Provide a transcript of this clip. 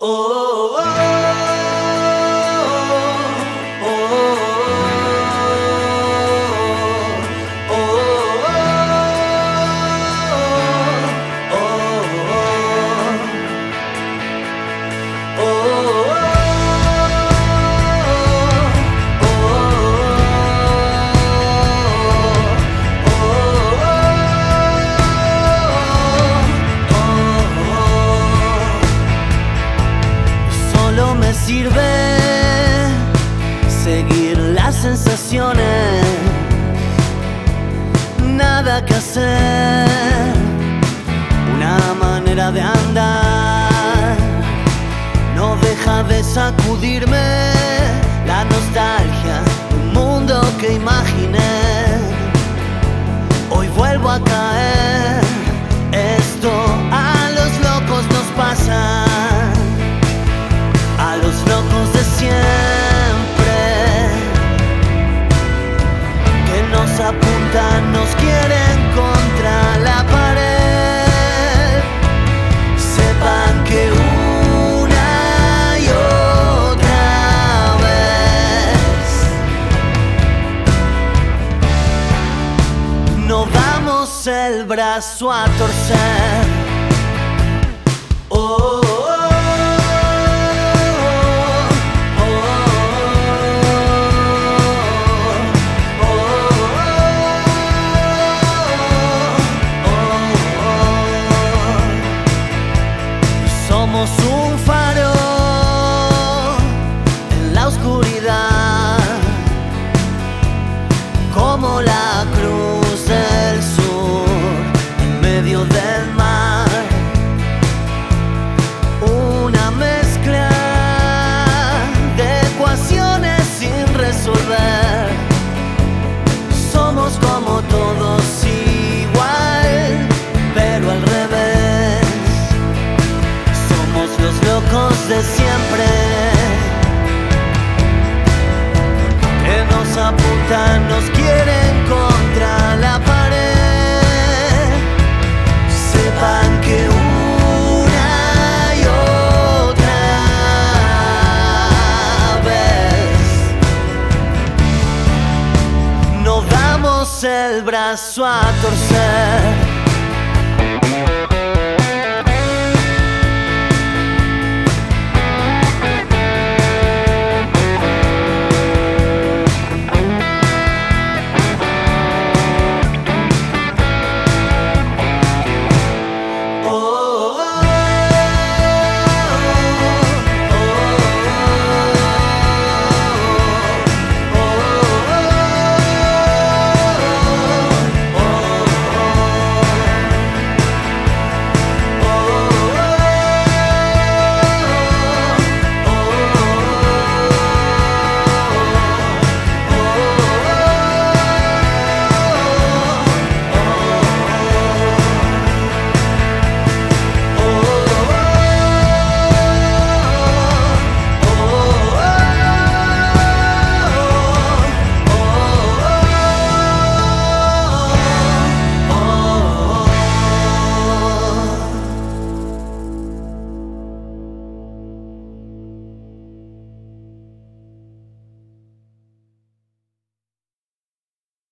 oh, sirve seguir las sensaciones, nada que hacer, una manera de andar, no deja de sacudirme la nostalgia un mundo que imaginé, hoy vuelvo a caer, el brazo a torcer. Nos quieren contra la pared. Sepan que una y otra vez no damos el brazo a torcer.